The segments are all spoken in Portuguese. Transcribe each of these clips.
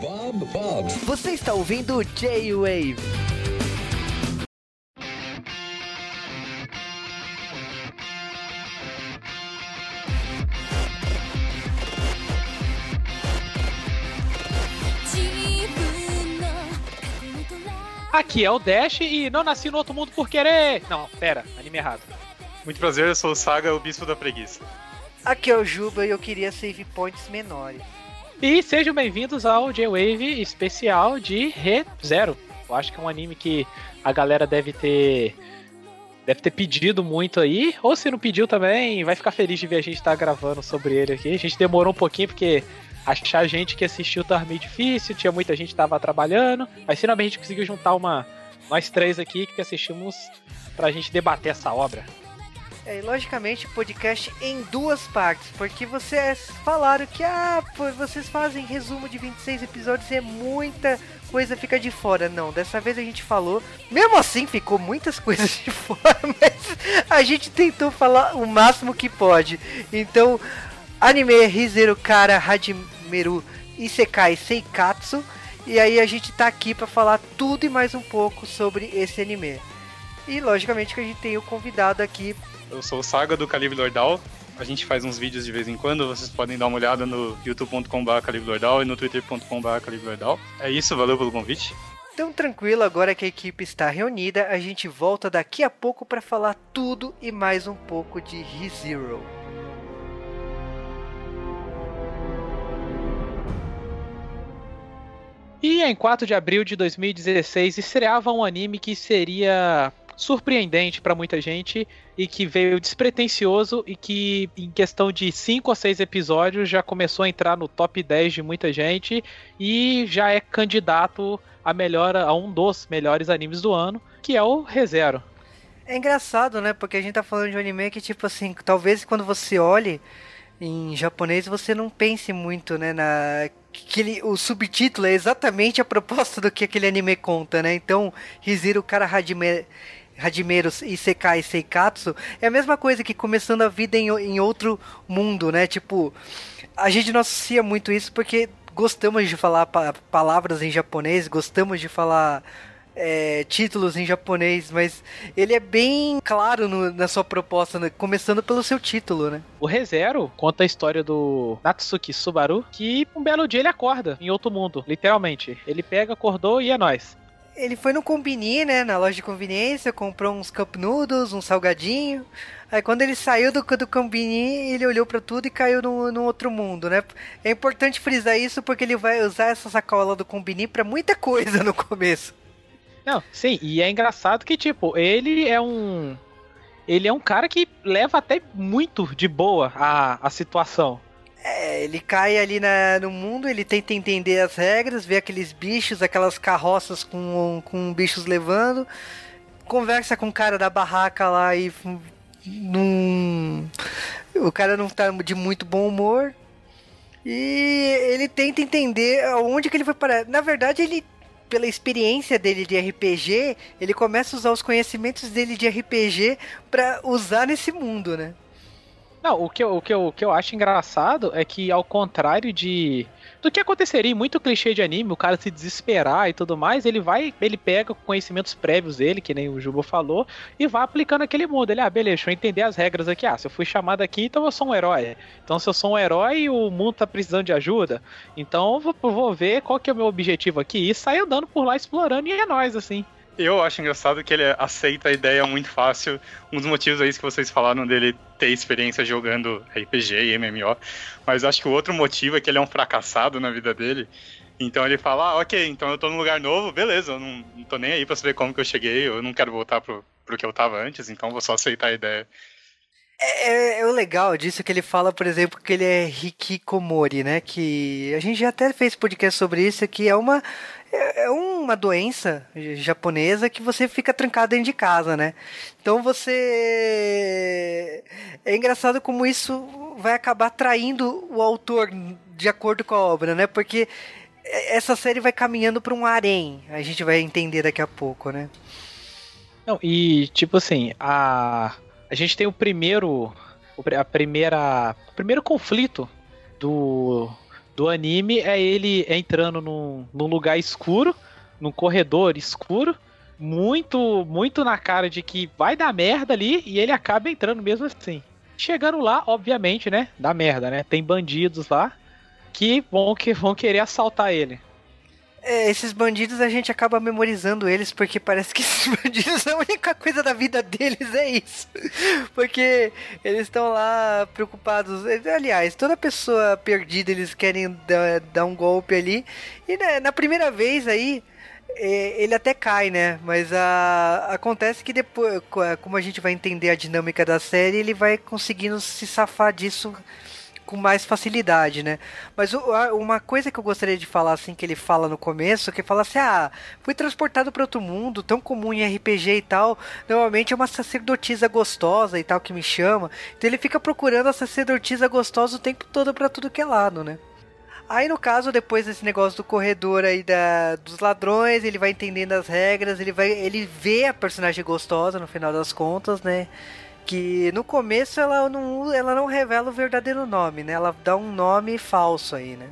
Bob Bob. Você está ouvindo J-Wave. Aqui é o Dash e não nasci no outro mundo por querer. Não, pera, anime errado. Muito prazer, eu sou o Saga, o Bispo da Preguiça. Aqui é o Juba e eu queria save points menores. E sejam bem-vindos ao J-Wave especial de Re Zero. Eu acho que é um anime que a galera deve ter deve ter pedido muito aí, ou se não pediu também, vai ficar feliz de ver a gente estar tá gravando sobre ele aqui. A gente demorou um pouquinho porque achar gente que assistiu tava meio difícil, tinha muita gente que tava trabalhando, mas finalmente a gente conseguiu juntar uma nós três aqui que assistimos pra gente debater essa obra. É, logicamente, podcast em duas partes, porque vocês falaram que ah, vocês fazem resumo de 26 episódios e é muita coisa fica de fora. Não, dessa vez a gente falou, mesmo assim ficou muitas coisas de fora, mas a gente tentou falar o máximo que pode. Então, anime Rizero Kara Hajimeru Isekai Seikatsu. E aí a gente tá aqui para falar tudo e mais um pouco sobre esse anime. E logicamente que a gente tem o convidado aqui. Eu sou o Saga do Calibre Lordal. A gente faz uns vídeos de vez em quando, vocês podem dar uma olhada no youtube.com.br calibrelordal e no twitter.com.br calibrelordal. É isso, valeu pelo convite. Então tranquilo, agora que a equipe está reunida, a gente volta daqui a pouco para falar tudo e mais um pouco de ReZero. E em 4 de abril de 2016 estreava um anime que seria surpreendente para muita gente e que veio despretensioso e que em questão de 5 ou 6 episódios já começou a entrar no top 10 de muita gente e já é candidato a melhor a um dos melhores animes do ano, que é o ReZero. É engraçado, né? Porque a gente tá falando de um anime que tipo assim, talvez quando você olhe em japonês você não pense muito, né, na que o subtítulo é exatamente a proposta do que aquele anime conta, né? Então, Hiziro Kara Hajime Hajimero Isekai Seikatsu é a mesma coisa que começando a vida em, em outro mundo, né? Tipo, a gente não associa muito isso porque gostamos de falar pa palavras em japonês, gostamos de falar é, títulos em japonês, mas ele é bem claro no, na sua proposta, né? começando pelo seu título, né? O ReZero conta a história do Natsuki Subaru, que um belo dia ele acorda em outro mundo, literalmente. Ele pega, acordou e é nós. Ele foi no Combini, né, na loja de conveniência, comprou uns cup noodles, um salgadinho. Aí quando ele saiu do, do Combini, ele olhou para tudo e caiu no, no outro mundo, né? É importante frisar isso porque ele vai usar essa sacola do Combini para muita coisa no começo. Não, sim, e é engraçado que, tipo, ele é um. Ele é um cara que leva até muito de boa a, a situação. É, ele cai ali na, no mundo, ele tenta entender as regras, vê aqueles bichos, aquelas carroças com, com bichos levando, conversa com o cara da barraca lá e num, o cara não tá de muito bom humor. E ele tenta entender aonde que ele vai parar. Na verdade, ele pela experiência dele de RPG, ele começa a usar os conhecimentos dele de RPG para usar nesse mundo, né? Não, o que, eu, o, que eu, o que eu acho engraçado é que, ao contrário de. Do que aconteceria muito clichê de anime, o cara se desesperar e tudo mais, ele vai, ele pega conhecimentos prévios dele, que nem o Juba falou, e vai aplicando aquele mundo. Ele, ah, beleza, deixa eu entender as regras aqui. Ah, se eu fui chamado aqui, então eu sou um herói. Então, se eu sou um herói o mundo tá precisando de ajuda, então eu vou, vou ver qual que é o meu objetivo aqui e sair andando por lá explorando e é nóis, assim. Eu acho engraçado que ele aceita a ideia muito fácil. Um dos motivos aí que vocês falaram dele ter experiência jogando RPG e MMO. Mas acho que o outro motivo é que ele é um fracassado na vida dele. Então ele fala, ah, ok, então eu tô num lugar novo, beleza, eu não, não tô nem aí pra saber como que eu cheguei, eu não quero voltar pro, pro que eu tava antes, então vou só aceitar a ideia. É, é, é, o legal disso que ele fala, por exemplo, que ele é hikikomori, né? Que a gente já até fez podcast sobre isso, que é uma é, é uma doença japonesa que você fica trancado dentro de casa, né? Então você é engraçado como isso vai acabar atraindo o autor de acordo com a obra, né? Porque essa série vai caminhando para um harém, a gente vai entender daqui a pouco, né? Não, e tipo assim, a a gente tem o primeiro a primeira o primeiro conflito do do anime é ele entrando num, num lugar escuro, num corredor escuro, muito, muito na cara de que vai dar merda ali e ele acaba entrando mesmo assim. Chegando lá, obviamente, né? Dá merda, né? Tem bandidos lá que vão, que vão querer assaltar ele. É, esses bandidos a gente acaba memorizando eles porque parece que esses bandidos a única coisa da vida deles é isso. Porque eles estão lá preocupados. Aliás, toda pessoa perdida eles querem dar, dar um golpe ali. E né, na primeira vez aí ele até cai, né? Mas a, acontece que depois, como a gente vai entender a dinâmica da série, ele vai conseguindo se safar disso com mais facilidade, né? Mas uma coisa que eu gostaria de falar, assim, que ele fala no começo, que fala assim, ah, fui transportado para outro mundo, tão comum em RPG e tal, normalmente é uma sacerdotisa gostosa e tal que me chama, então ele fica procurando a sacerdotisa gostosa o tempo todo para tudo que é lado, né? Aí, no caso, depois desse negócio do corredor aí da, dos ladrões, ele vai entendendo as regras, ele vai ele vê a personagem gostosa no final das contas, né? que no começo ela não, ela não revela o verdadeiro nome, né? Ela dá um nome falso aí, né?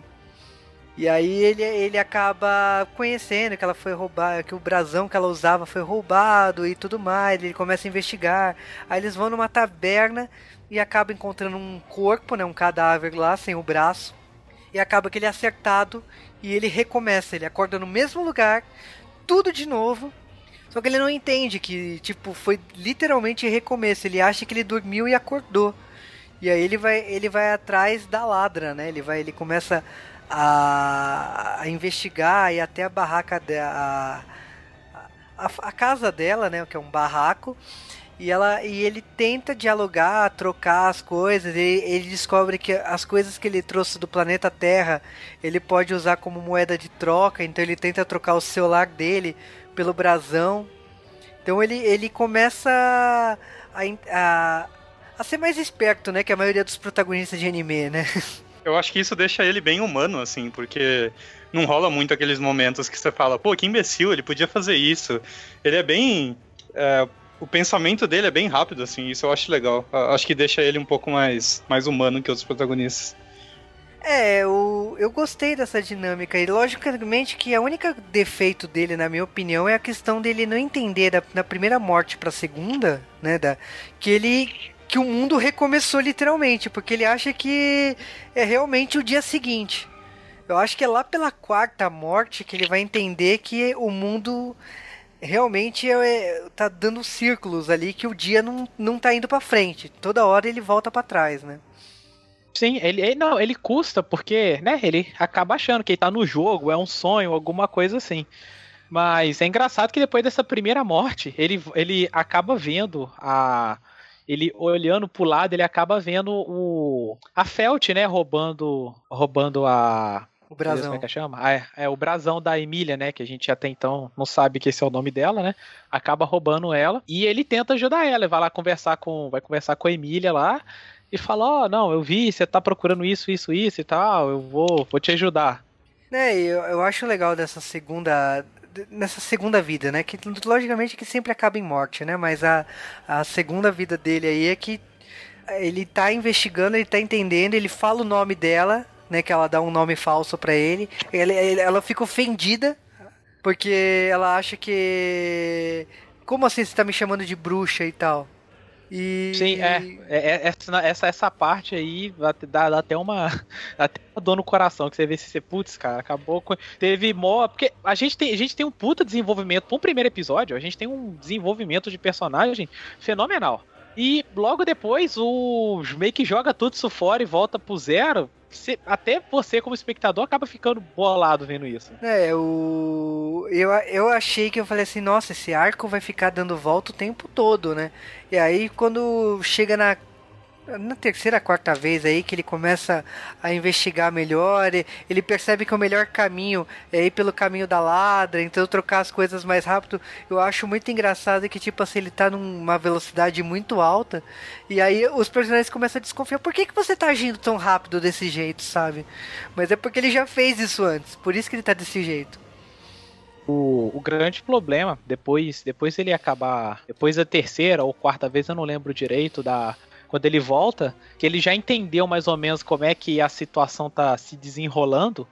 E aí ele, ele acaba conhecendo que ela foi roubada, que o brasão que ela usava foi roubado e tudo mais. Ele começa a investigar. Aí eles vão numa taberna e acaba encontrando um corpo, né, um cadáver lá sem o braço. E acaba que ele é acertado e ele recomeça, ele acorda no mesmo lugar, tudo de novo, só que ele não entende que, tipo, foi literalmente recomeço. Ele acha que ele dormiu e acordou. E aí ele vai, ele vai atrás da ladra, né? Ele vai, ele começa a, a investigar e até a barraca da a, a, a, casa dela, né? Que é um barraco. E, ela, e ele tenta dialogar, trocar as coisas. Ele, ele descobre que as coisas que ele trouxe do planeta Terra ele pode usar como moeda de troca. Então ele tenta trocar o celular dele pelo brasão. Então ele, ele começa a, a, a ser mais esperto, né? Que a maioria dos protagonistas de anime, né? Eu acho que isso deixa ele bem humano, assim, porque não rola muito aqueles momentos que você fala, pô, que imbecil, ele podia fazer isso. Ele é bem. É, o pensamento dele é bem rápido, assim, isso eu acho legal. Acho que deixa ele um pouco mais, mais humano que outros protagonistas. É, eu, eu gostei dessa dinâmica. E logicamente que a única defeito dele, na minha opinião, é a questão dele não entender da, na primeira morte pra segunda, né? Da, que ele. que o mundo recomeçou literalmente, porque ele acha que é realmente o dia seguinte. Eu acho que é lá pela quarta morte que ele vai entender que o mundo realmente é, tá dando círculos ali, que o dia não, não tá indo para frente. Toda hora ele volta para trás, né? Sim, ele, ele, não, ele custa porque, né, ele acaba achando que ele tá no jogo, é um sonho, alguma coisa assim. Mas é engraçado que depois dessa primeira morte, ele, ele acaba vendo a ele olhando pro lado, ele acaba vendo o a Felt, né, roubando roubando a o brasão. Como é que chama? Ah, é, é, o brasão da Emília, né? Que a gente até então não sabe que esse é o nome dela, né? Acaba roubando ela e ele tenta ajudar ela. Ele vai lá conversar com, vai conversar com a Emília lá e fala, ó, oh, não, eu vi, você tá procurando isso, isso, isso e tal, eu vou, vou te ajudar. É, eu, eu acho legal dessa segunda nessa segunda vida, né? Que logicamente que sempre acaba em morte, né? Mas a, a segunda vida dele aí é que ele tá investigando, ele tá entendendo, ele fala o nome dela, né? Que ela dá um nome falso para ele. Ela, ela fica ofendida porque ela acha que como assim você tá me chamando de bruxa e tal? E... Sim, é, é, é, essa, essa, parte aí dá, dá até uma até uma dor no coração, que você vê se você, putz, cara, acabou com. Teve mó. Porque a gente, tem, a gente tem um puta desenvolvimento. Para um primeiro episódio, a gente tem um desenvolvimento de personagem fenomenal. E logo depois o meio que joga tudo isso fora e volta pro zero você, até você, como espectador, acaba ficando bolado vendo isso. É, o... eu, eu achei que eu falei assim, nossa, esse arco vai ficar dando volta o tempo todo, né? E aí, quando chega na na terceira, quarta vez aí que ele começa a investigar melhor, ele percebe que o melhor caminho é ir pelo caminho da ladra, então trocar as coisas mais rápido. Eu acho muito engraçado que, tipo assim, ele tá numa velocidade muito alta, e aí os personagens começam a desconfiar, por que, que você tá agindo tão rápido desse jeito, sabe? Mas é porque ele já fez isso antes, por isso que ele tá desse jeito. O, o, grande problema, depois depois ele acabar. Depois da terceira ou quarta vez, eu não lembro direito, da, quando ele volta, que ele já entendeu mais ou menos como é que a situação tá se desenrolando,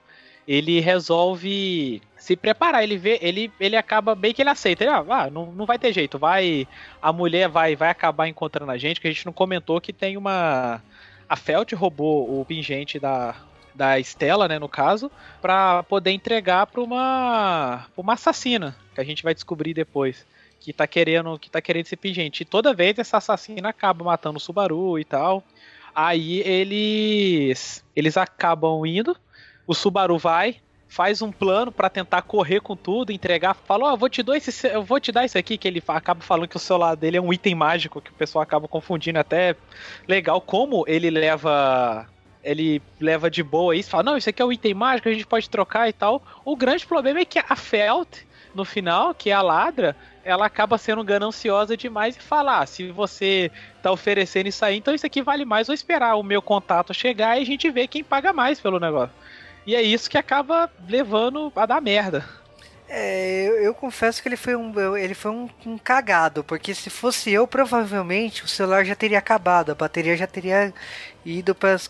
ele resolve se preparar. Ele vê, ele, ele acaba bem que ele aceita. Ele, ah, ah, não, não vai ter jeito, vai. A mulher vai, vai acabar encontrando a gente, que a gente não comentou que tem uma. A Felt roubou o pingente da, da Estela, né, no caso, para poder entregar para uma uma assassina, que a gente vai descobrir depois, que tá querendo, que tá querendo esse pingente. E toda vez essa assassina acaba matando o Subaru e tal. Aí eles eles acabam indo, o Subaru vai, faz um plano para tentar correr com tudo, entregar, fala, ó, oh, vou te dar esse, eu vou te dar isso aqui que ele acaba falando que o celular dele é um item mágico que o pessoal acaba confundindo até legal como ele leva ele leva de boa isso, fala, não, isso aqui é um item mágico, a gente pode trocar e tal. O grande problema é que a Felt, no final, que é a ladra, ela acaba sendo gananciosa demais e falar, ah, se você tá oferecendo isso aí, então isso aqui vale mais, vou esperar o meu contato chegar e a gente vê quem paga mais pelo negócio. E é isso que acaba levando a dar merda. É, eu, eu, confesso que ele foi, um, ele foi um, um, cagado, porque se fosse eu, provavelmente o celular já teria acabado, a bateria já teria ido para as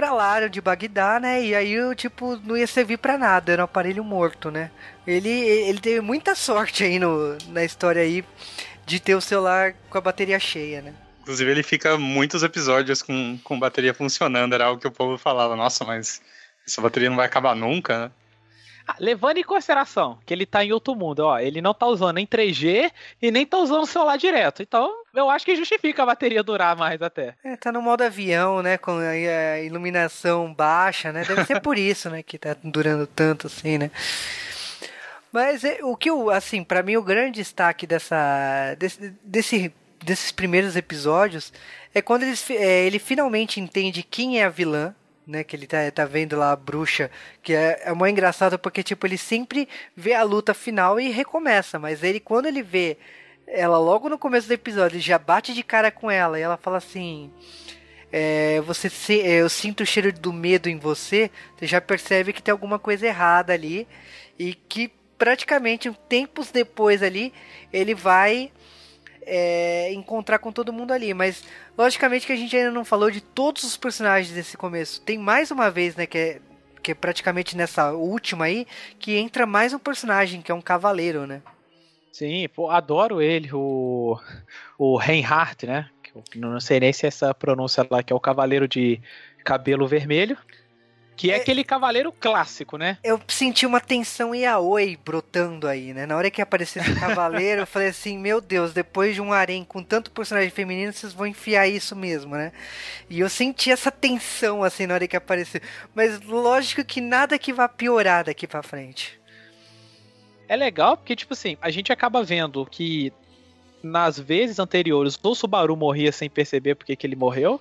pra lá de Bagdá, né? E aí eu, tipo, não ia servir para nada, era um aparelho morto, né? Ele, ele teve muita sorte aí no, na história aí de ter o celular com a bateria cheia, né? Inclusive, ele fica muitos episódios com, com bateria funcionando. Era algo que o povo falava, nossa, mas essa bateria não vai acabar nunca, né? Ah, levando em consideração que ele tá em outro mundo, ó, ele não tá usando nem 3G e nem tá usando o celular direto. Então, eu acho que justifica a bateria durar mais até. É, tá no modo avião, né, com a iluminação baixa, né? Deve ser por isso, né, que tá durando tanto assim, né? Mas é, o que, assim, para mim o grande destaque dessa desse, desse desses primeiros episódios é quando ele, é, ele finalmente entende quem é a vilã, né? Que ele tá, tá vendo lá a bruxa, que é, é muito engraçado porque, tipo, ele sempre vê a luta final e recomeça, mas ele, quando ele vê ela logo no começo do episódio, ele já bate de cara com ela e ela fala assim. É, você se, eu sinto o cheiro do medo em você, você já percebe que tem alguma coisa errada ali e que praticamente tempos depois ali ele vai é, encontrar com todo mundo ali. Mas, logicamente, que a gente ainda não falou de todos os personagens desse começo. Tem mais uma vez, né, que é, que é praticamente nessa última aí, que entra mais um personagem, que é um cavaleiro, né? Sim, pô, adoro ele, o, o Reinhardt, né? Não sei nem se é essa pronúncia lá, que é o cavaleiro de cabelo vermelho. Que é, é, aquele cavaleiro clássico, né? Eu senti uma tensão yaoi brotando aí, né? Na hora que apareceu esse cavaleiro, eu falei assim, meu Deus, depois de um harém com tanto personagem feminino, vocês vão enfiar isso mesmo, né? E eu senti essa tensão, assim, na hora que apareceu. Mas lógico que nada que vá piorar daqui pra frente. É legal porque, tipo assim, a gente acaba vendo que nas vezes anteriores o Subaru morria sem perceber porque que ele morreu,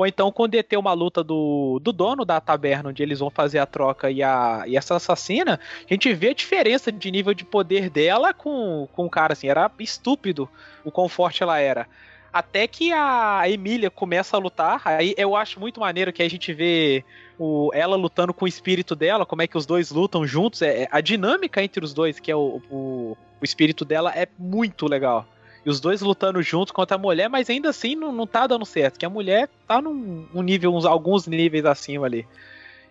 ou então quando ia ter uma luta do, do dono da taberna, onde eles vão fazer a troca e, a, e essa assassina, a gente vê a diferença de nível de poder dela com, com o cara, assim, era estúpido o quão forte ela era. Até que a Emília começa a lutar, aí eu acho muito maneiro que a gente vê o, ela lutando com o espírito dela, como é que os dois lutam juntos, é, é a dinâmica entre os dois, que é o, o, o espírito dela, é muito legal. E os dois lutando juntos contra a mulher, mas ainda assim não, não tá dando certo. Que a mulher tá num um nível, uns, alguns níveis acima ali.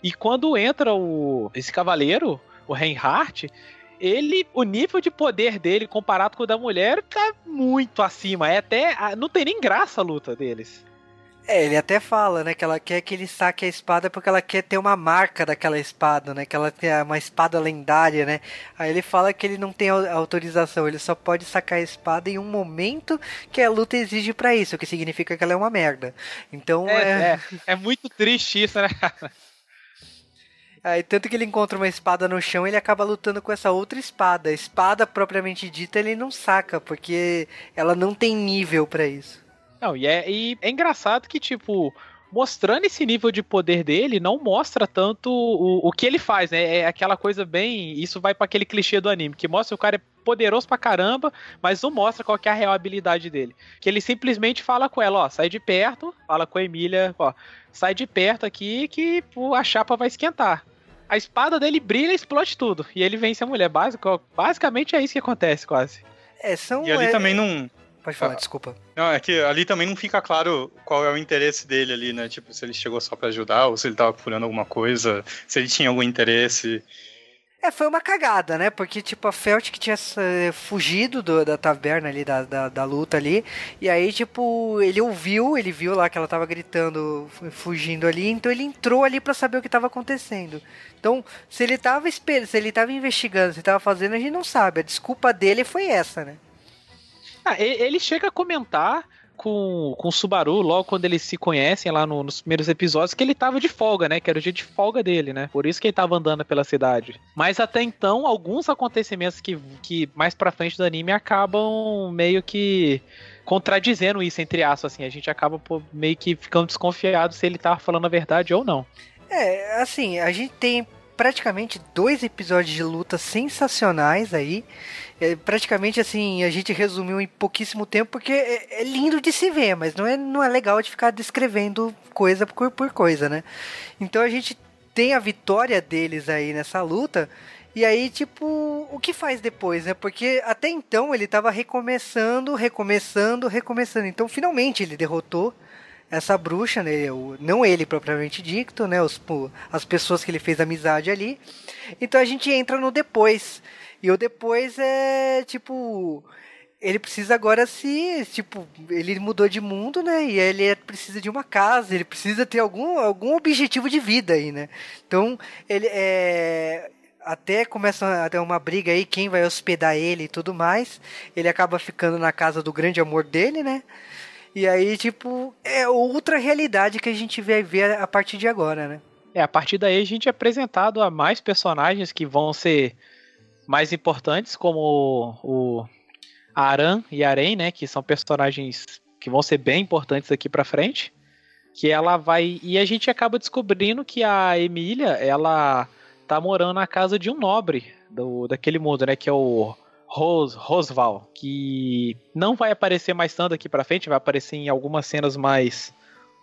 E quando entra o esse cavaleiro, o Reinhardt, ele, o nível de poder dele comparado com o da mulher tá muito acima. É até. Não tem nem graça a luta deles. É, ele até fala, né, que ela quer que ele saque a espada porque ela quer ter uma marca daquela espada, né, que ela tem uma espada lendária, né. Aí ele fala que ele não tem autorização, ele só pode sacar a espada em um momento que a luta exige para isso, o que significa que ela é uma merda. Então é. É, é, é muito triste isso, né, Aí, tanto que ele encontra uma espada no chão, ele acaba lutando com essa outra espada. A espada propriamente dita ele não saca, porque ela não tem nível para isso. Não, e é, e é engraçado que, tipo, mostrando esse nível de poder dele, não mostra tanto o, o que ele faz, né? É aquela coisa bem. Isso vai para aquele clichê do anime, que mostra que o cara é poderoso pra caramba, mas não mostra qual é a real habilidade dele. Que ele simplesmente fala com ela, ó, sai de perto, fala com a Emília, ó, sai de perto aqui que pô, a chapa vai esquentar. A espada dele brilha e explode tudo. E ele vence a mulher. Básico, basicamente é isso que acontece, quase. É, são. E ali é... também não Pode falar, Ah. desculpa. Não, é que ali também não fica claro qual é o interesse dele ali, né? Tipo, se ele chegou só pra ajudar, ou se ele tava procurando alguma coisa, se ele tinha algum interesse. É, foi uma cagada, né? Porque, tipo, a Felt que tinha eh, fugido do- da taverna ali, da, da, da luta ali. E aí, tipo, ele ouviu, ele viu lá que ela tava gritando, fu- fugindo ali. Então ele entrou ali pra saber o que tava acontecendo. Então, se ele tava esperando, se ele tava investigando, se ele tava fazendo, a gente não sabe. A desculpa dele foi essa, né? Ah, ele chega a comentar com, com o Subaru logo quando eles se conhecem lá no- nos primeiros episódios que ele tava de folga, né? Que era o dia de folga dele, né? Por isso que ele tava andando pela cidade. Mas até então, alguns acontecimentos que, que mais pra frente do anime acabam meio que contradizendo isso, entre aspas, assim. A gente acaba meio que ficando desconfiado se ele tava falando a verdade ou não. É, assim, a gente tem praticamente dois episódios de luta sensacionais aí. É, praticamente assim, a gente resumiu em pouquíssimo tempo porque é, é lindo de se ver, mas não é, não é legal de ficar descrevendo coisa por, por coisa, né? Então a gente tem a vitória deles aí nessa luta. E aí, tipo, o que faz depois, né? Porque até então ele tava recomeçando, recomeçando, recomeçando. Então, finalmente ele derrotou essa bruxa, né? Não ele propriamente dito, né? Os, as pessoas que ele fez amizade ali. Então a gente entra no depois. E o depois é tipo. Ele precisa agora se. Tipo, ele mudou de mundo, né? E ele é- precisa de uma casa, ele precisa ter algum, algum objetivo de vida aí, né? Então, ele é. Até começa a ter uma briga aí, quem vai hospedar ele e tudo mais. Ele acaba ficando na casa do grande amor dele, né? E aí, tipo, é outra realidade que a gente vai ver a partir de agora, né? É, a partir daí a gente é apresentado a mais personagens que vão ser mais importantes, como o Aran e Aren, né? Que são personagens que vão ser bem importantes aqui pra frente. Que ela vai. E a gente acaba descobrindo que a Emília, ela tá morando na casa de um nobre do, daquele mundo, né? Que é o Ros, Rosval. Que não vai aparecer mais tanto aqui pra frente, vai aparecer em algumas cenas mais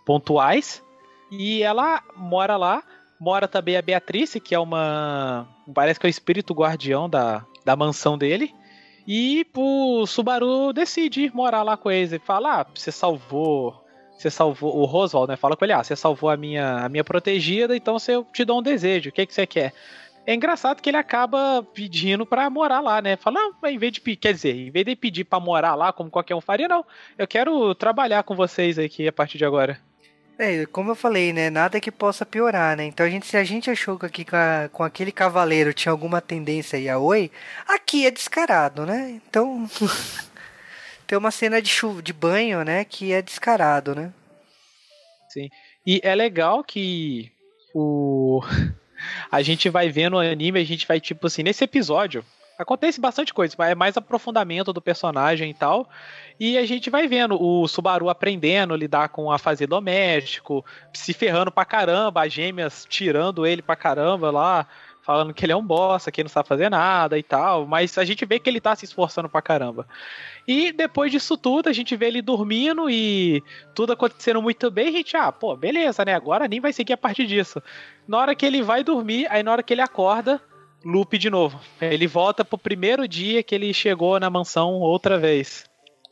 pontuais. E ela mora lá. Mora também a Beatrice, que é uma. Parece que é o espírito guardião da, da mansão dele. E o Subaru decide ir morar lá com eles. E fala: Ah, você salvou. Você salvou. O Roswell, né? Fala com ele: Ah, você salvou a minha, a minha protegida, então eu te dou um desejo. O que, que você quer? É engraçado que ele acaba pedindo pra morar lá, né? Fala, não, em vez de quer dizer, em vez de pedir pra morar lá, como qualquer um faria, não. Eu quero trabalhar com vocês aqui a partir de agora. É, como eu falei, né? Nada que possa piorar, né? Então a gente, se a gente achou que aqui com, a- com aquele cavaleiro tinha alguma tendência a oi, aqui é descarado, né? Então. tem uma cena de chuva, de banho, né? Que é descarado, né? E é legal que o a gente vai vendo o anime, a gente vai tipo assim, nesse episódio acontece bastante coisa, mas é mais aprofundamento do personagem e tal. E a gente vai vendo o Subaru aprendendo a lidar com a fazer doméstico, se ferrando pra caramba, as gêmeas tirando ele pra caramba lá, falando que ele é um bosta, que ele não sabe fazer nada e tal, mas a gente vê que ele tá se esforçando pra caramba. E depois disso tudo, a gente vê ele dormindo e tudo acontecendo muito bem, a gente, ah, pô, beleza, né? Agora nem vai seguir a partir disso. Na hora que ele vai dormir, aí na hora que ele acorda, loop de novo. Ele volta pro primeiro dia que ele chegou na mansão outra vez.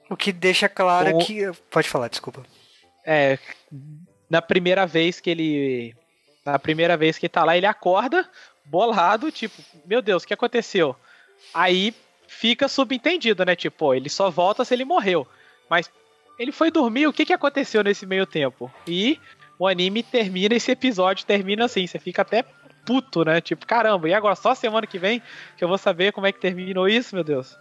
O que deixa claro que. Pode falar, desculpa. É, na primeira vez que ele. Na primeira vez que tá lá, ele acorda, bolado, tipo, meu Deus, o que aconteceu? Aí fica subentendido, né? Tipo, ele só volta se ele morreu. Mas ele foi dormir, o que, que aconteceu nesse meio tempo? E o anime termina, esse episódio termina assim, você fica até puto, né? Tipo, caramba, e agora só semana que vem que eu vou saber como é que terminou isso, meu Deus?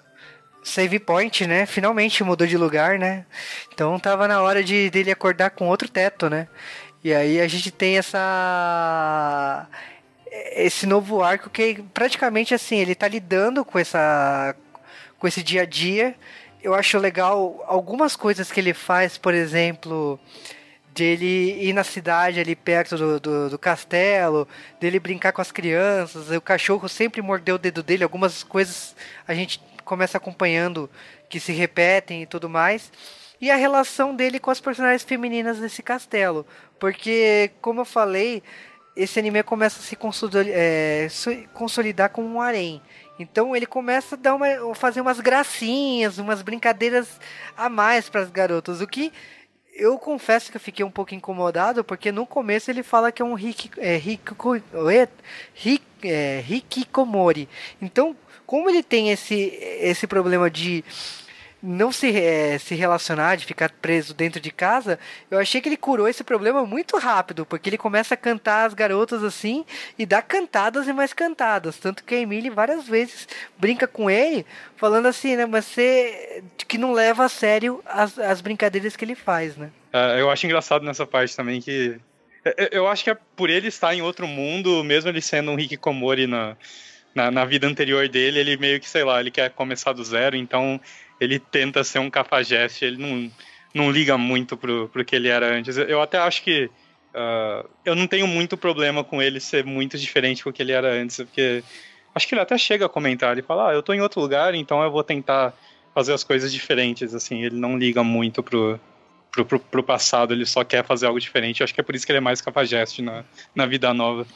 Save point, né? Finalmente mudou de lugar, né? Então tava na hora de dele acordar com outro teto, né? E aí a gente tem essa esse novo arco que praticamente assim, ele tá lidando com essa com esse dia a dia. Eu acho legal algumas coisas que ele faz, por exemplo, dele ir na cidade ali perto do, do, do castelo, dele brincar com as crianças, o cachorro sempre mordeu o dedo dele, algumas coisas a gente começa acompanhando que se repetem e tudo mais. E a relação dele com as personagens femininas desse castelo. Porque, como eu falei, esse anime começa a se consolidar, é, su- consolidar como um harém. Então ele começa a dar uma, fazer umas gracinhas, umas brincadeiras a mais para as garotas, o que eu confesso que eu fiquei um pouco incomodado, porque no começo ele fala que é um Hiki, é, Hiki, é, Hikikomori. Então, como ele tem esse, esse problema de não se, é, se relacionar, de ficar preso dentro de casa, eu achei que ele curou esse problema muito rápido, porque ele começa a cantar as garotas assim e dá cantadas e mais cantadas. Tanto que a Emily várias vezes brinca com ele, falando assim, né? Mas você que não leva a sério as, as brincadeiras que ele faz, né? É, eu acho engraçado nessa parte também que. É, é, eu acho que é por ele estar em outro mundo, mesmo ele sendo um Hikikomori na, na, na vida anterior dele, ele meio que, sei lá, ele quer começar do zero, então ele tenta ser um cafajeste, ele não, não liga muito pro, pro que ele era antes. Eu até acho que uh, eu não tenho muito problema com ele ser muito diferente do que ele era antes, porque acho que ele até chega a comentar, ele fala, ah, eu tô em outro lugar, então eu vou tentar fazer as coisas diferentes, assim, ele não liga muito pro, pro, pro, pro passado, ele só quer fazer algo diferente, eu acho que é por isso que ele é mais cafajeste na, na vida nova.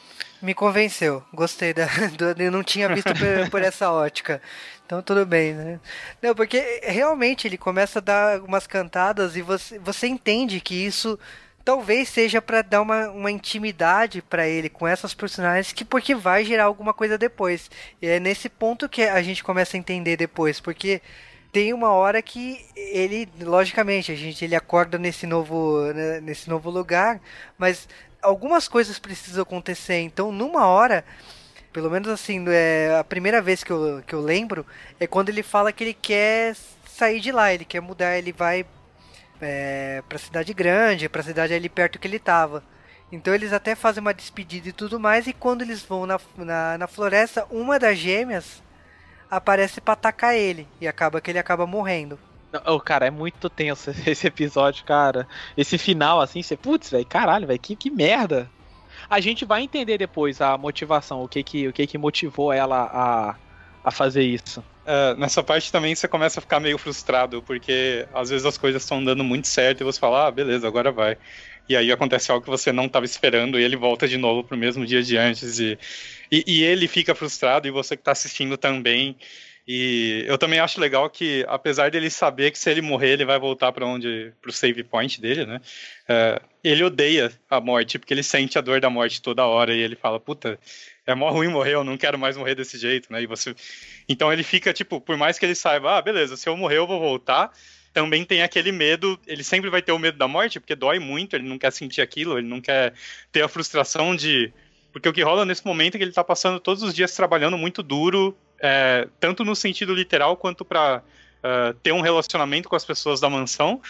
Me convenceu, gostei da. Eu não tinha visto por, por, essa ótica. Então tudo bem, né? Não, porque realmente ele começa a dar umas cantadas e você, você entende que isso talvez seja para dar uma, uma intimidade para ele com essas personagens que porque vai gerar alguma coisa depois. E é nesse ponto que a gente começa a entender depois, porque tem uma hora que ele, logicamente, a gente ele acorda nesse novo né, nesse novo lugar, mas algumas coisas precisam acontecer. Então, numa hora, pelo menos assim, é, a primeira vez que eu, que eu lembro é quando ele fala que ele quer sair de lá, ele quer mudar, ele vai é, pra cidade grande, pra cidade ali perto que ele tava. Então eles até fazem uma despedida e tudo mais, e quando eles vão na, na, na floresta, uma das gêmeas aparece pra atacar ele, e acaba que ele acaba morrendo. Oh, cara, é muito tenso esse episódio, cara. Esse final, assim, você, putz, velho, caralho, velho, que, que merda. A gente vai entender depois a motivação, o que que, o que, que motivou ela a, a fazer isso. É, nessa parte também você começa a ficar meio frustrado, porque às vezes as coisas estão dando muito certo e você fala, ah, beleza, agora vai. E aí acontece algo que você não estava esperando e ele volta de novo pro mesmo dia de antes e, e, e ele fica frustrado e você que está assistindo também. E eu também acho legal que, apesar dele saber que se ele morrer, ele vai voltar para onde, pro save point dele, né? Uh, ele odeia a morte, porque ele sente a dor da morte toda hora e ele fala, puta, é mó ruim morrer, eu não quero mais morrer desse jeito, né? E você... Então ele fica, tipo, por mais que ele saiba, ah, beleza, se eu morrer eu vou voltar, também tem aquele medo, ele sempre vai ter o medo da morte, porque dói muito, ele não quer sentir aquilo, ele não quer ter a frustração de... Porque o que rola nesse momento é que ele tá passando todos os dias trabalhando muito duro é, tanto no sentido literal quanto para uh, é, ter um relacionamento com as pessoas da mansão.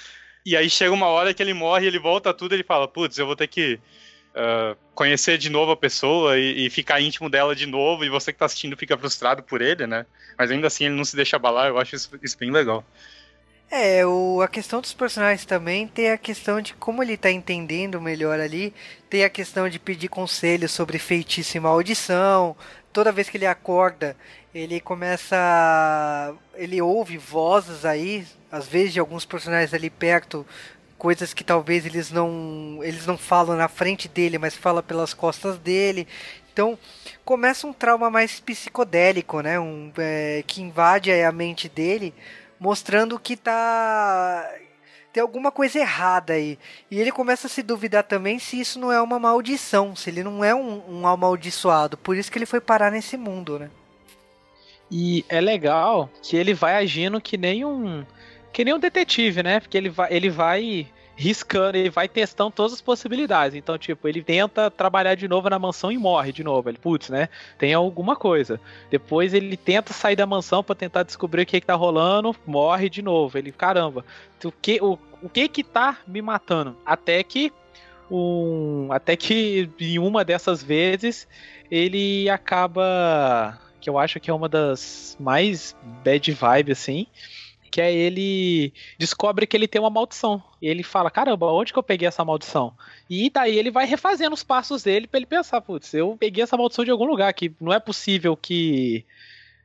E aí chega uma hora que ele morre, ele volta tudo, ele fala, putz, eu vou ter que uh, conhecer de novo a pessoa e, e, ficar íntimo dela de novo, e você que está assistindo fica frustrado por ele, né? Mas ainda assim ele não se deixa abalar, eu acho isso, isso bem legal. É, o, a questão dos personagens também tem a questão de como ele está entendendo melhor ali. Tem a questão de pedir conselhos sobre feitiço e maldição. Toda vez que ele acorda, ele começa. Ele ouve vozes aí, às vezes de alguns personagens ali perto, coisas que talvez eles não. Eles não falam na frente dele, mas falam pelas costas dele. Então começa um trauma mais psicodélico, né? Um, é, que invade a mente dele, mostrando que tá tem alguma coisa errada aí. E ele começa a se duvidar também se isso não é uma maldição, se ele não é um, um amaldiçoado. Por isso que ele foi parar nesse mundo, né? E é legal que ele vai agindo que nem um. Que nem um detetive, né? Porque ele vai, ele vai riscando, ele vai testando todas as possibilidades. Então, tipo, ele tenta trabalhar de novo na mansão e morre de novo. Ele, putz, né? Tem alguma coisa. Depois ele tenta sair da mansão para tentar descobrir o que, que tá rolando, morre de novo. Ele, caramba, o que, o, o que que tá me matando? Até que um, até que em uma dessas vezes ele acaba que eu acho que é uma das mais bad vibe, assim. Que é ele descobre que ele tem uma maldição. E ele fala: caramba, onde que eu peguei essa maldição? E daí ele vai refazendo os passos dele para ele pensar: putz, eu peguei essa maldição de algum lugar, que não é possível que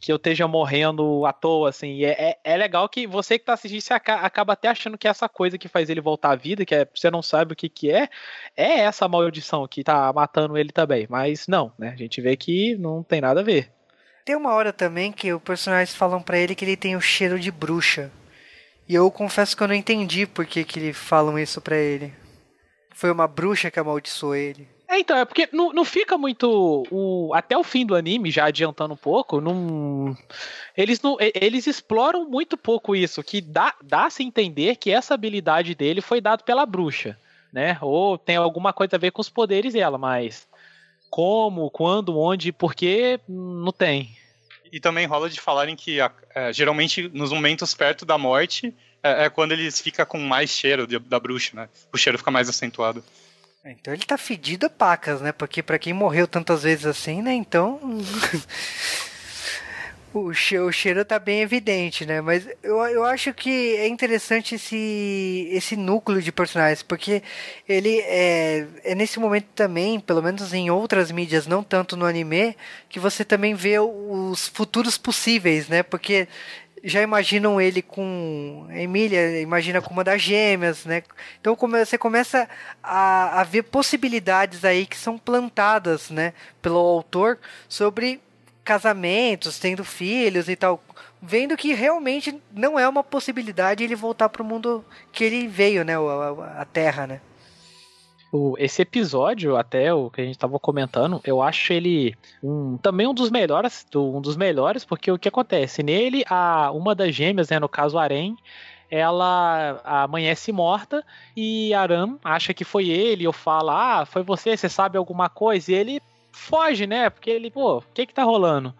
que eu esteja morrendo à toa, assim. É, é, é, legal que você que tá assistindo, você acaba até achando que essa coisa que faz ele voltar à vida, que é, você não sabe o que que é, é essa maldição que tá matando ele também. Mas não, né? A gente vê que não tem nada a ver. Tem uma hora também que os personagens falam para ele que ele tem o cheiro de bruxa. E eu confesso que eu não entendi por que, que eles falam isso para ele. Foi uma bruxa que amaldiçoou ele. É, então, é porque não, não fica muito. O, até o fim do anime, já adiantando um pouco, não, eles, não, eles exploram muito pouco isso, que dá, dá se entender que essa habilidade dele foi dado pela bruxa, né? Ou tem alguma coisa a ver com os poderes dela, mas como, quando, onde, por que, não tem. E também rola de falarem que é, geralmente nos momentos perto da morte é, é quando eles ficam com mais cheiro de, da bruxa, né? O cheiro fica mais acentuado. Então ele tá fedido a pacas, né? Porque para quem morreu tantas vezes assim, né? Então. o, cheiro, o cheiro tá bem evidente, né? Mas eu, eu acho que é interessante esse, esse núcleo de personagens, porque ele é, é nesse momento também, pelo menos em outras mídias, não tanto no anime, que você também vê os futuros possíveis, né? Porque já imaginam ele com Emília, imagina com uma das gêmeas, né? Então você começa a, a ver possibilidades aí que são plantadas, né, pelo autor sobre casamentos, tendo filhos e tal, vendo que realmente não é uma possibilidade ele voltar para o mundo que ele veio, né, a, a Terra, né? Esse episódio, até o que a gente estava comentando, eu acho ele um, também um dos melhores, um dos melhores, porque o que acontece? Nele, a, uma das gêmeas, né, no caso Arém, ela amanhece morta e Aram acha que foi ele, ou fala, ah, foi você, você sabe alguma coisa? E ele foge, né? Porque ele, pô, o que que tá rolando?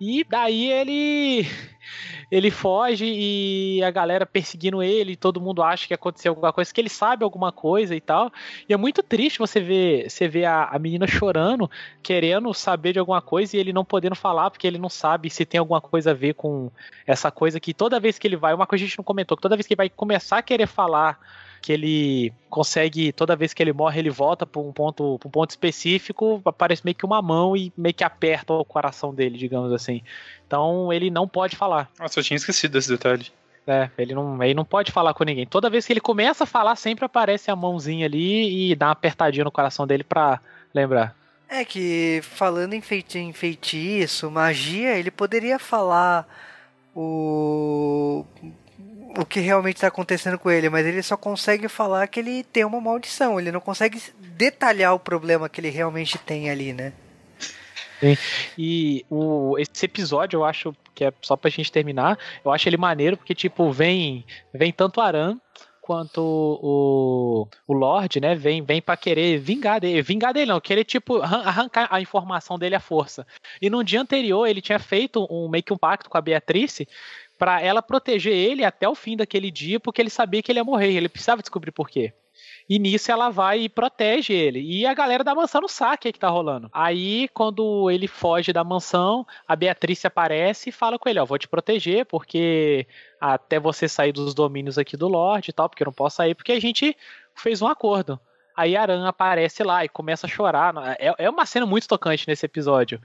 E daí ele ele foge e a galera perseguindo ele, todo mundo acha que aconteceu alguma coisa, que ele sabe alguma coisa e tal. E é muito triste você ver, você ver a, a menina chorando, querendo saber de alguma coisa e ele não podendo falar porque ele não sabe se tem alguma coisa a ver com essa coisa que toda vez que ele vai, uma coisa a gente não comentou, que toda vez que ele vai começar a querer falar que ele consegue, toda vez que ele morre, ele volta para um ponto, pra um ponto específico, aparece meio que uma mão e meio que aperta o coração dele, digamos assim. Então ele não pode falar. Nossa, eu tinha esquecido desse detalhe. É, ele não, ele não pode falar com ninguém. Toda vez que ele começa a falar, sempre aparece a mãozinha ali e dá uma apertadinha no coração dele pra lembrar. É que falando em, feiti em feitiço, magia, ele poderia falar o o que realmente está acontecendo com ele, mas ele só consegue falar que ele tem uma maldição, ele não consegue detalhar o problema que ele realmente tem ali, né? Sim. E o, esse episódio eu acho que é só pra gente terminar, eu acho ele maneiro porque, tipo, vem, vem tanto Aran quanto o, o Lorde, né, vem, vem para querer vingar dele. Vingar dele não, querer, tipo, arrancar a informação dele à força. E no dia anterior ele tinha feito um meio que um pacto com a Beatrice para ela proteger ele até o fim daquele dia, porque ele sabia que ele ia morrer, ele precisava descobrir por quê. E nisso ela vai e protege ele. E a galera da mansão não sabe o que, é que tá rolando. Aí, quando ele foge da mansão, a Beatriz aparece e fala com ele: Ó, vou te proteger, porque até você sair dos domínios aqui do Lorde e tal, porque eu não posso sair, porque a gente fez um acordo. Aí Aran aparece lá e começa a chorar. É, é uma cena muito tocante nesse episódio.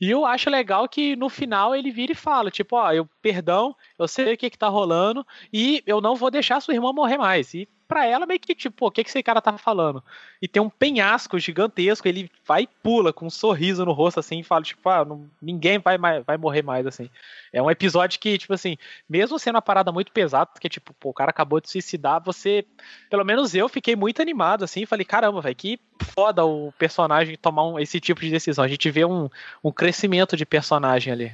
E eu acho legal que no final ele vira e fala: tipo, ó, eu perdão, eu sei o que, que tá rolando e eu não vou deixar sua irmã morrer mais. E pra ela meio que tipo, o que, que esse cara tá falando? E tem um penhasco gigantesco, ele vai e pula com um sorriso no rosto assim e fala, tipo, ah, não, ninguém vai, mais, vai morrer mais, assim. É um episódio que, tipo assim, mesmo sendo uma parada muito pesada, porque, tipo, pô, o cara acabou de suicidar, você, pelo menos eu fiquei muito animado, assim, falei, caramba, velho, que foda o personagem tomar um, esse tipo de decisão. A gente vê um, um crescimento de personagem ali.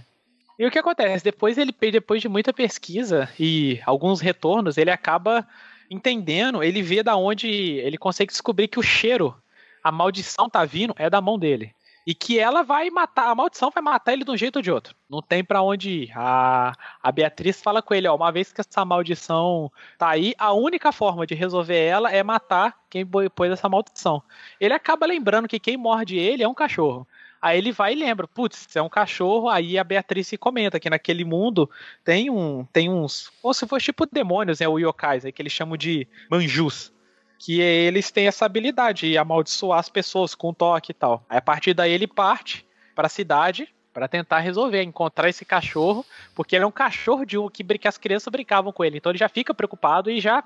E o que acontece? Depois ele depois de muita pesquisa e alguns retornos, ele acaba entendendo, ele vê da onde ele consegue descobrir que o cheiro, a maldição tá vindo, é da mão dele. E que ela vai matar, a maldição vai matar ele de um jeito ou de outro. Não tem para onde ir. A, a Beatriz fala com ele, ó, uma vez que essa maldição tá aí, a única forma de resolver ela é matar quem pôs essa maldição. Ele acaba lembrando que quem morde ele é um cachorro. Aí ele vai e lembra, putz, é um cachorro, aí a Beatriz comenta que naquele mundo tem um tem uns, como se fosse tipo demônios, né, o yokais, aí que eles chamam de manjus, que eles têm essa habilidade de amaldiçoar as pessoas com toque e tal. Aí a partir daí ele parte para a cidade para tentar resolver, encontrar esse cachorro, porque ele é um cachorro de um que, que as crianças brincavam com ele. Então ele já fica preocupado e já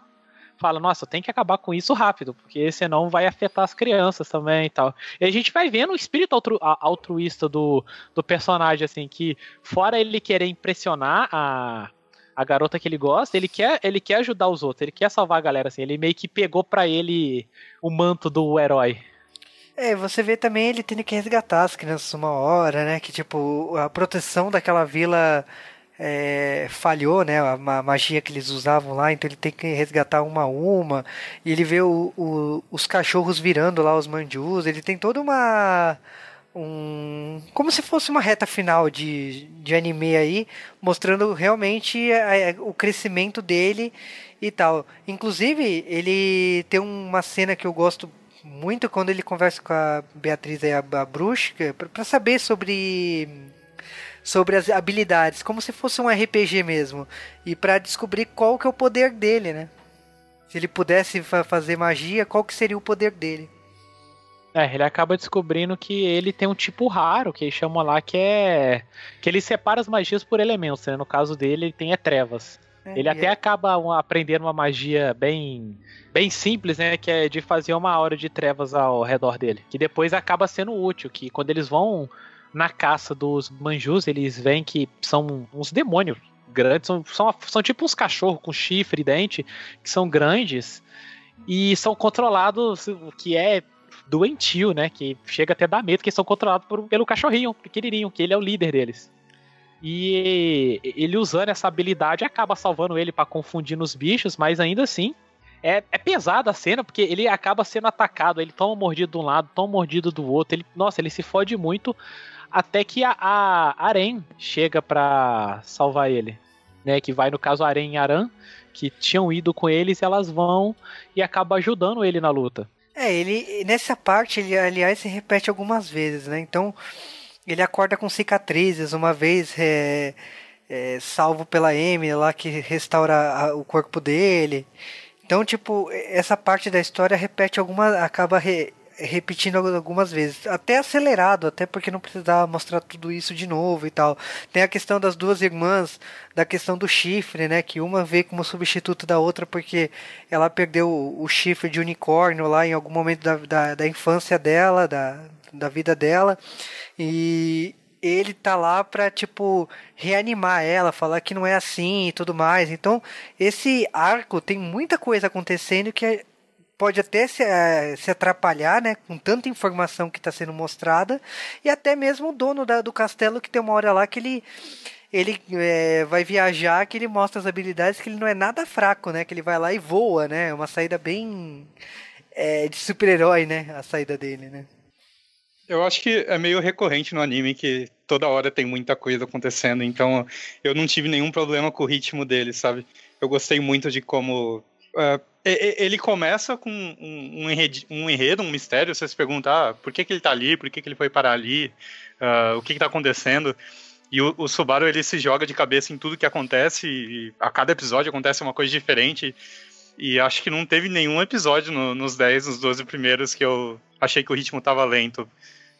fala, nossa, tem que acabar com isso rápido, porque senão vai afetar as crianças também e tal. E a gente vai vendo o espírito altru altruísta do, do personagem, assim, que fora ele querer impressionar a, a garota que ele gosta, ele quer, ele quer ajudar os outros, ele quer salvar a galera, assim, ele meio que pegou para ele o manto do herói. É, você vê também ele tendo que resgatar as crianças uma hora, né? Que tipo, a proteção daquela vila é, falhou, né? A, magia que eles usavam lá, então ele tem que resgatar uma a uma. E ele vê o, o, os cachorros virando lá os manjus. Ele tem toda uma. Um, como se fosse uma reta final de, de anime aí, mostrando realmente a, a, o crescimento dele e tal. Inclusive, ele tem uma cena que eu gosto muito quando ele conversa com a Beatriz e a, a bruxa, para saber sobre sobre as habilidades, como se fosse um RPG mesmo, e para descobrir qual que é o poder dele, né? Se ele pudesse fa fazer magia, qual que seria o poder dele? É, ele acaba descobrindo que ele tem um tipo raro, que eles chamam lá, que é. que ele separa as magias por elementos, né? No caso dele, ele tem é trevas. É, ele até é... acaba aprendendo uma magia bem bem simples, né? Que é de fazer uma aura de trevas ao redor dele. Que depois acaba sendo útil, que quando eles vão na caça dos manjus, eles veem que são uns demônios grandes, são, são, são tipo uns cachorros com chifre e dente, que são grandes e são controlados, que é doentio, né? Que chega até a dar medo, que são controlados por, pelo cachorrinho pequenininho, que ele é o líder deles. E ele usando essa habilidade acaba salvando ele para confundir nos bichos, mas ainda assim é, é pesada a cena, porque ele acaba sendo atacado, ele toma mordido de um lado, toma mordido do outro, ele, nossa, ele se fode muito, até que a, a Aren chega para salvar ele. Né, que vai no caso Aren e Aran, que tinham ido com eles, elas vão e acaba ajudando ele na luta. É, ele nessa parte ele aliás se repete algumas vezes, né? Então ele acorda com cicatrizes, uma vez é, é, salvo pela Amy lá que restaura a, o corpo dele. Então, tipo, essa parte da história repete alguma acaba re, repetindo algumas vezes, até acelerado, até porque não precisava mostrar tudo isso de novo e tal. Tem a questão das duas irmãs, da questão do chifre, né, que uma veio como substituto da outra porque ela perdeu o chifre de unicórnio lá em algum momento da, da, da infância dela, da, da vida dela, e ele tá lá pra, tipo, reanimar ela, falar que não é assim e tudo mais. Então, esse arco tem muita coisa acontecendo que pode até se, uh, se atrapalhar, né, com tanta informação que está sendo mostrada, e até mesmo o dono da, do castelo que tem uma hora lá que ele ele é, vai viajar, que ele mostra as habilidades, que ele não é nada fraco, né, que ele vai lá e voa, né, é uma saída bem é, de super-herói, né, a saída dele, né. Eu acho que é meio recorrente no anime que toda hora tem muita coisa acontecendo, então eu não tive nenhum problema com o ritmo dele, sabe? Eu gostei muito de como Uh, ele começa com um, enredo, um, enredo, um mistério. Você se pergunta ah, por que, que ele tá ali, por que, que ele foi parar ali, uh, o que, que tá acontecendo. E o, o, Subaru ele se joga de cabeça em tudo que acontece, e a cada episódio acontece uma coisa diferente. E acho que não teve nenhum episódio no, nos 10, nos 12 primeiros que eu achei que o ritmo tava lento.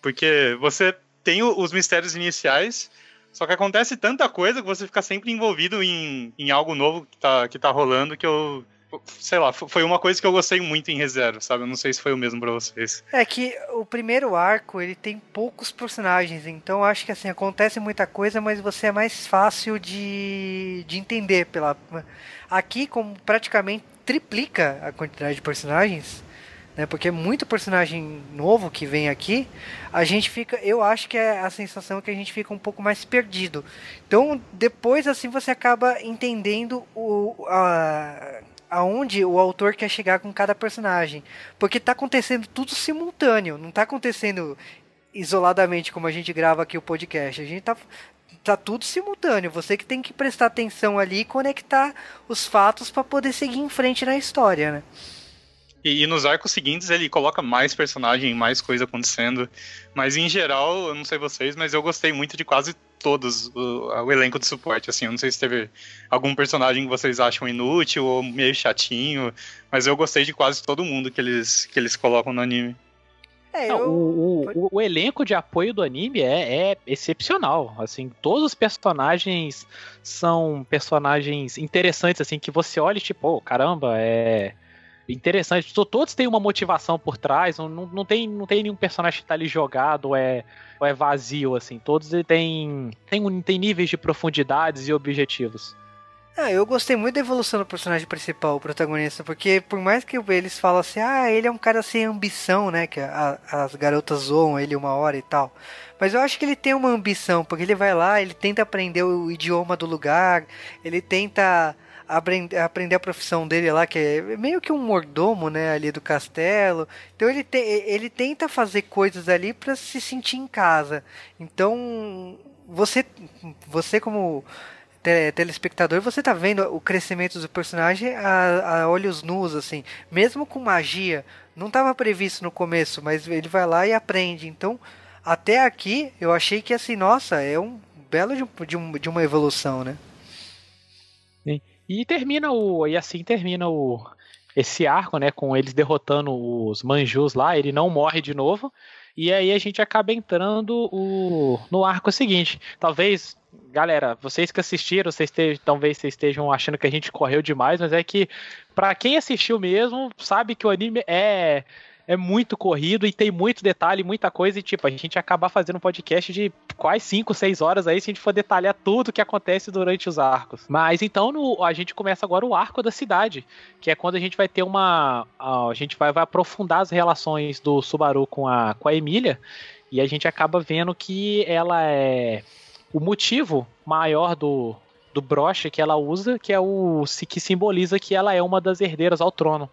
Porque você tem os mistérios iniciais, só que acontece tanta coisa que você fica sempre envolvido em, em algo novo que tá, que tá rolando que eu sei lá, foi uma coisa que eu gostei muito em ReZero, sabe? Eu não sei se foi o mesmo para vocês. É que o primeiro arco, ele tem poucos personagens, então acho que assim, acontece muita coisa, mas você é mais fácil de, de entender pela aqui como praticamente triplica a quantidade de personagens, né? Porque é muito personagem novo que vem aqui, a gente fica, eu acho que é a sensação que a gente fica um pouco mais perdido. Então, depois assim você acaba entendendo o a aonde o autor quer chegar com cada personagem. Porque tá acontecendo tudo simultâneo, não tá acontecendo isoladamente como a gente grava aqui o podcast. A gente tá tá tudo simultâneo. Você que tem que prestar atenção ali e conectar os fatos para poder seguir em frente na história, né? E, e, nos arcos seguintes ele coloca mais personagem, mais coisa acontecendo. Mas em geral, eu não sei vocês, mas eu gostei muito de quase todos o, o elenco de suporte. Assim, eu não sei se teve algum personagem que vocês acham inútil ou meio chatinho, mas eu gostei de quase todo mundo que eles, que eles colocam no anime. É, eu... o, o, o, elenco de apoio do anime é, é, excepcional. Assim, todos os personagens são personagens interessantes, assim, que você olha e tipo, oh, caramba, é interessante. Todos têm uma motivação por trás, não, não, tem, não tem nenhum personagem que tá ali jogado ou é, ou é vazio, assim. Todos têm, têm, têm níveis de profundidades e objetivos. Ah, eu gostei muito da evolução do personagem principal, o protagonista, porque por mais que eles falam assim, ah, ele é um cara sem ambição, né, que a, as garotas zoam ele uma hora e tal, mas eu acho que ele tem uma ambição, porque ele vai lá, ele tenta aprender o idioma do lugar, ele tenta aprender, aprender a profissão dele lá, que é meio que um mordomo, né, ali do castelo. Então ele, te, ele tenta fazer coisas ali para se sentir em casa. Então você, você como telespectador, você tá vendo o crescimento do personagem a, a olhos nus, assim, mesmo com magia. Não estava previsto no começo, mas ele vai lá e aprende. Então, até aqui, eu achei que assim, nossa, é um belo de, de, de uma evolução, né? Sim. E termina o. E assim termina o. Esse arco, né? Com eles derrotando os manjus lá, ele não morre de novo. E aí a gente acaba entrando o, no arco seguinte. Talvez, galera, vocês que assistiram, vocês estejam, talvez vocês estejam achando que a gente correu demais, mas é que para quem assistiu mesmo, sabe que o anime é é muito corrido e tem muito detalhe, muita coisa, e tipo, a gente acabar fazendo um podcast de quase 5, 6 horas aí se a gente for detalhar tudo que acontece durante os arcos. Mas então no, a gente começa agora o arco da cidade, que é quando a gente vai ter uma. A, gente vai, vai aprofundar as relações do Subaru com a, com a Emília, e a gente acaba vendo que ela é. O motivo maior do, do broche que ela usa, que é o que simboliza que ela é uma das herdeiras ao trono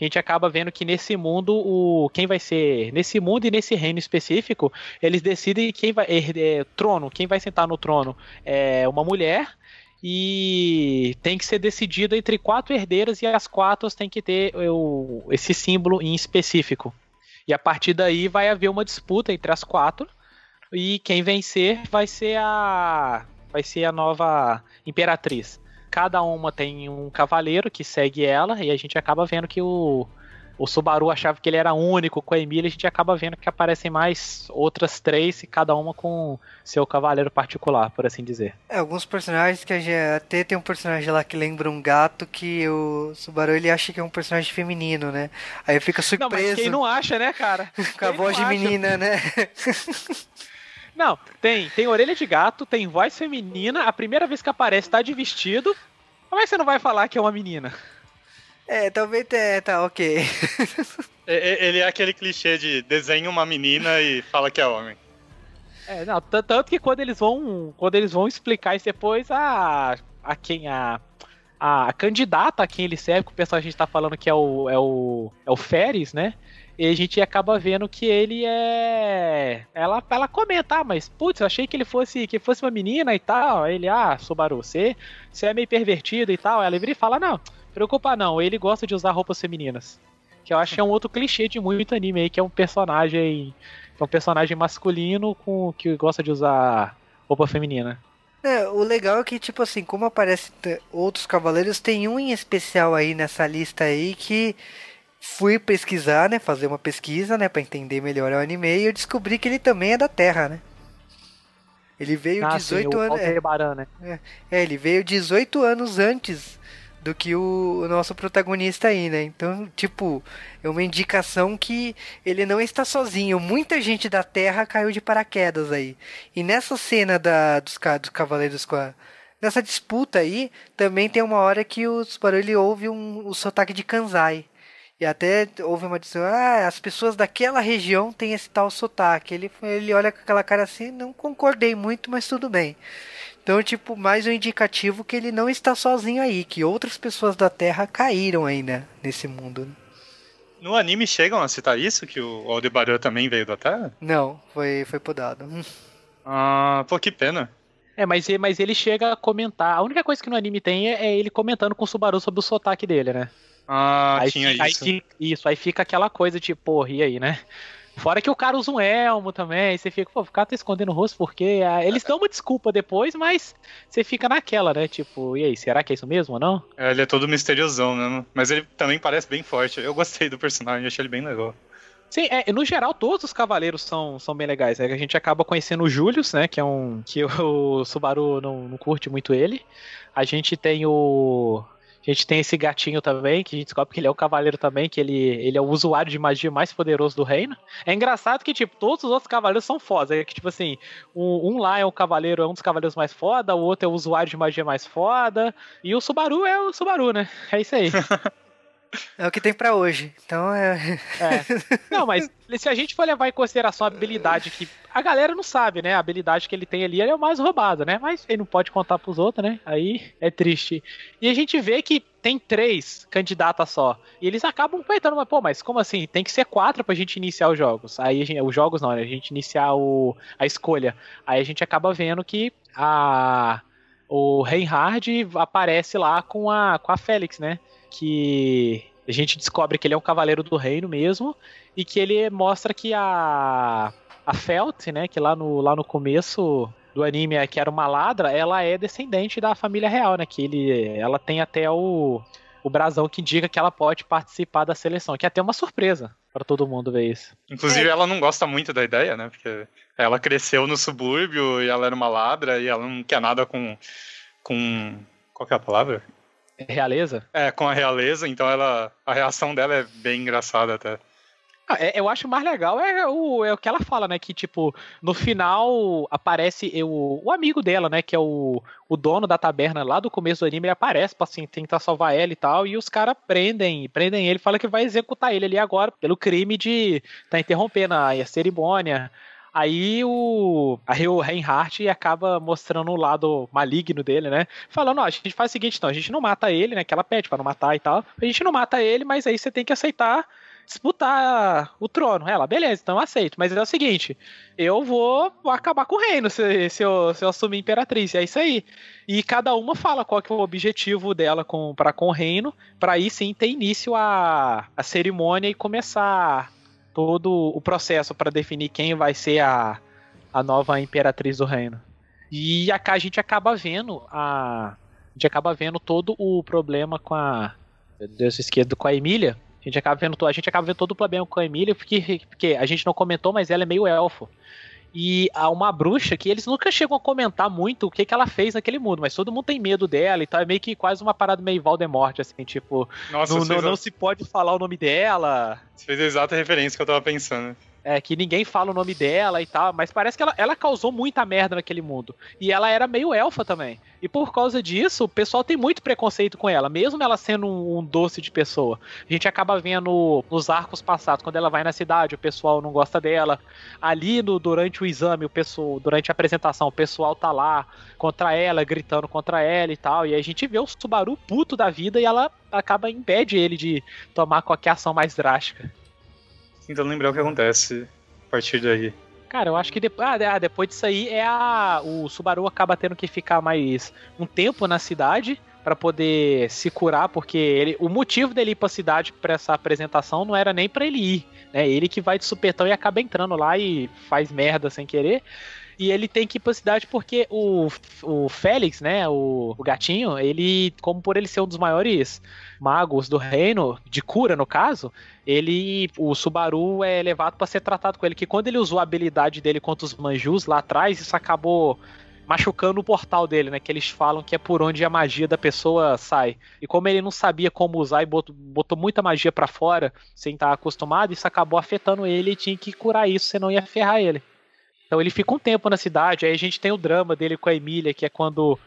a gente acaba vendo que nesse mundo, o quem vai ser. Nesse mundo e nesse reino específico, eles decidem quem vai. É, trono, quem vai sentar no trono é uma mulher. E tem que ser decidido entre quatro herdeiras e as quatro têm que ter o, esse símbolo em específico. E a partir daí vai haver uma disputa entre as quatro. E quem vencer vai ser a. Vai ser a nova imperatriz cada uma tem um cavaleiro que segue ela, e a gente acaba vendo que o, o Subaru achava que ele era único com a Emília, a gente acaba vendo que aparecem mais outras três, cada uma com seu cavaleiro particular, por assim dizer. É, alguns personagens que a gente até tem um personagem lá que lembra um gato que o Subaru ele acha que é um personagem feminino, né? Aí fica surpreso. Não, mas quem não acha, né, cara? com a voz de menina, né? Não, tem, tem orelha de gato, tem voz feminina, a primeira vez que aparece tá de vestido. Como é que você não vai falar que é uma menina? É, talvez é, tá, ok. Ele é aquele clichê de desenha uma menina e fala que é homem. É, não, tanto que quando eles vão. Quando eles vão explicar isso depois, a. a quem a. A candidata a quem ele serve, que o pessoal a gente tá falando que é o. é o. é o Férez, né? E a gente acaba vendo que ele é. Ela, ela comenta, ah, mas putz, eu achei que ele fosse que fosse uma menina e tal. Ele, ah, Subaru, você, você é meio pervertido e tal. Ela vira e fala, não, preocupa não, ele gosta de usar roupas femininas. Que eu acho que é um outro clichê de muito anime aí, que é um personagem. É um personagem masculino com que gosta de usar roupa feminina. É, o legal é que, tipo assim, como aparece outros cavaleiros, tem um em especial aí nessa lista aí que fui pesquisar, né, fazer uma pesquisa, né, para entender melhor o anime e eu descobri que ele também é da Terra, né? Ele veio ah, 18 sim, anos. É, né? é, é, ele veio 18 anos antes do que o, o, nosso protagonista aí, né? Então, tipo, é uma indicação que ele não está sozinho. Muita gente da Terra caiu de paraquedas aí. E nessa cena da, dos, dos Cavaleiros com a. Nessa disputa aí, também tem uma hora que o Subaru ele ouve um, o sotaque de Kanzai. E até houve uma discussão, ah, as pessoas daquela região têm esse tal sotaque. Ele, ele olha com aquela cara assim, não concordei muito, mas tudo bem. Então, tipo, mais um indicativo que ele não está sozinho aí, que outras pessoas da Terra caíram aí, né, nesse mundo. No anime chegam a citar isso, que o Aldebaran também veio da Terra? Não, foi, foi podado. Ah, pô, que pena. É, mas, mas ele chega a comentar. A única coisa que no anime tem é, é ele comentando com o Subaru sobre o sotaque dele, né? Ah, aí tinha isso. Aí, isso, aí fica aquela coisa tipo, porra, e aí, né? Fora que o cara usa um elmo também, você fica, pô, o cara tá escondendo o rosto porque. Ah, eles dão uma desculpa depois, mas você fica naquela, né? Tipo, e aí, será que é isso mesmo ou não? É, ele é todo misteriosão mesmo. Mas ele também parece bem forte. Eu gostei do personagem, achei ele bem legal. Sim, é, no geral, todos os cavaleiros são, são bem legais. É, a gente acaba conhecendo o Julius, né? Que é um. que o Subaru não, não curte muito ele. A gente tem o A gente tem esse gatinho também, que a gente descobre que ele é o cavaleiro também, que ele, ele é o usuário de magia mais poderoso do reino. É engraçado que, tipo, todos os outros cavaleiros são fodas. É que, tipo assim, um, um lá é o cavaleiro, é um dos cavaleiros mais foda, o outro é o usuário de magia mais foda, e o Subaru é o Subaru, né? É isso aí. É o que tem para hoje. Então é... é. Não, mas se a gente for levar em consideração a habilidade que. A galera não sabe, né? A habilidade que ele tem ali é o mais roubado, né? Mas ele não pode contar pros outros, né? Aí é triste. E a gente vê que tem três candidatas só. E eles acabam apertando, mas, pô, mas como assim? Tem que ser quatro pra gente iniciar os jogos. Aí gente, os jogos não, né? A gente iniciar o, a escolha. Aí a gente acaba vendo que a. O Reinhard aparece lá com a, com a Félix, né? Que a gente descobre que ele é um cavaleiro do reino mesmo e que ele mostra que a a Felt, né, que lá no, lá no começo do anime que era uma ladra, ela é descendente da família real, né, que ele ela tem até o o brasão que indica que ela pode participar da seleção, que é até uma surpresa para todo mundo ver isso. Inclusive, ela não gosta muito da ideia, né? Porque ela cresceu no subúrbio e ela era uma ladra e ela não quer nada com. com qual é a palavra? Realeza? É, com a realeza, então ela a reação dela é bem engraçada até. Ah, é, eu acho mais legal é o, é o que ela fala, né? Que, tipo, no final aparece o, o amigo dela, né? Que é o, o dono da taberna lá do começo do anime. Ele aparece pra assim, tentar salvar ela e tal. E os caras prendem, prendem ele fala que vai executar ele ali agora pelo crime de tá interrompendo a, a cerimônia. Aí o, aí o Reinhardt acaba mostrando o lado maligno dele, né? Falando, ó, a gente faz o seguinte, então, a gente não mata ele, né? Que ela pede pra não matar e tal. A gente não mata ele, mas aí você tem que aceitar disputar o trono. Ela, beleza, então aceito. Mas é o seguinte, eu vou acabar com o reino se, se, eu, se eu assumir imperatriz. É isso aí. E cada uma fala qual que é o objetivo dela com, pra, com o reino, para aí sim ter início a, a cerimônia e começar todo o processo para definir quem vai ser a, a nova imperatriz do reino. E a, a gente acaba vendo a, a gente acaba vendo todo o problema com a Deus esquerdo com a Emília. A gente acaba vendo a gente acaba vendo todo o problema com a Emília porque, porque a gente não comentou, mas ela é meio elfo e há uma bruxa que eles nunca chegam a comentar muito o que, que ela fez naquele mundo, mas todo mundo tem medo dela e tal. É meio que quase uma parada meio Valdemort, assim, tipo. Nossa, não, não, não se pode falar o nome dela. Você fez a exata referência que eu tava pensando é, que ninguém fala o nome dela e tal, mas parece que ela, ela causou muita merda naquele mundo. E ela era meio elfa também. E por causa disso, o pessoal tem muito preconceito com ela, mesmo ela sendo um, um doce de pessoa. A gente acaba vendo nos arcos passados, quando ela vai na cidade, o pessoal não gosta dela. Ali no, durante o exame, o pessoal, durante a apresentação, o pessoal tá lá contra ela, gritando contra ela e tal. E a gente vê o Subaru puto da vida e ela acaba impede ele de tomar qualquer ação mais drástica tentando lembrar o que acontece a partir daí. Cara, eu acho que depois, ah, depois disso aí é a. O Subaru acaba tendo que ficar mais um tempo na cidade para poder se curar, porque ele, o motivo dele ir pra cidade para essa apresentação não era nem para ele ir, né? Ele que vai de supetão e acaba entrando lá e faz merda sem querer. E ele tem que ir pra cidade porque o, o Félix, né? O, o gatinho, ele, como por ele ser um dos maiores magos do reino, de cura no caso, ele. O Subaru é levado para ser tratado com ele. Que quando ele usou a habilidade dele contra os Manjus lá atrás, isso acabou machucando o portal dele, né? Que eles falam que é por onde a magia da pessoa sai. E como ele não sabia como usar e botou, botou muita magia para fora, sem estar acostumado, isso acabou afetando ele e tinha que curar isso, senão ia ferrar ele. Então ele fica um tempo na cidade, aí a gente tem o drama dele com a Emília, que é quando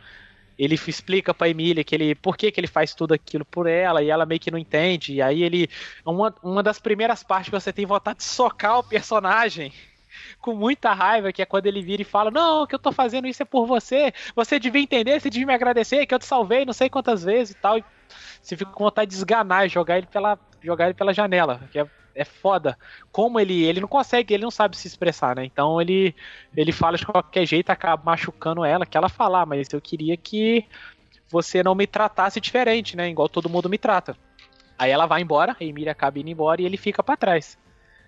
ele explica pra Emília que ele, por que, que ele faz tudo aquilo por ela, e ela meio que não entende. E aí ele. Uma, uma das primeiras partes que você tem vontade de socar o personagem com muita raiva, que é quando ele vira e fala: Não, que eu tô fazendo isso é por você, você devia entender, você devia me agradecer, que eu te salvei não sei quantas vezes e tal. E você fica com vontade de esganar jogar ele pela, jogar ele pela janela, que é é foda. Como ele ele não consegue, ele não sabe se expressar, né? Então ele ele fala de qualquer jeito, acaba machucando ela, que ela fala, ah, mas eu queria que você não me tratasse diferente, né? Igual todo mundo me trata. Aí ela vai embora, a Emília acaba indo embora e ele fica para trás.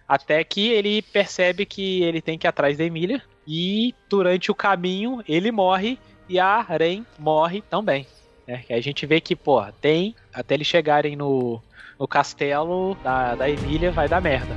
Até que ele percebe que ele tem que ir atrás da Emília. E durante o caminho ele morre e a Ren morre também. Né? a gente vê que, pô, tem. Até eles chegarem no, no castelo da, da Emília vai dar merda.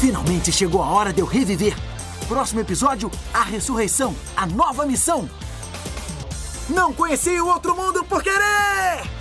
Finalmente chegou a hora de eu reviver Próximo episódio: A Ressurreição, a nova missão. Não conheci o outro mundo por querer!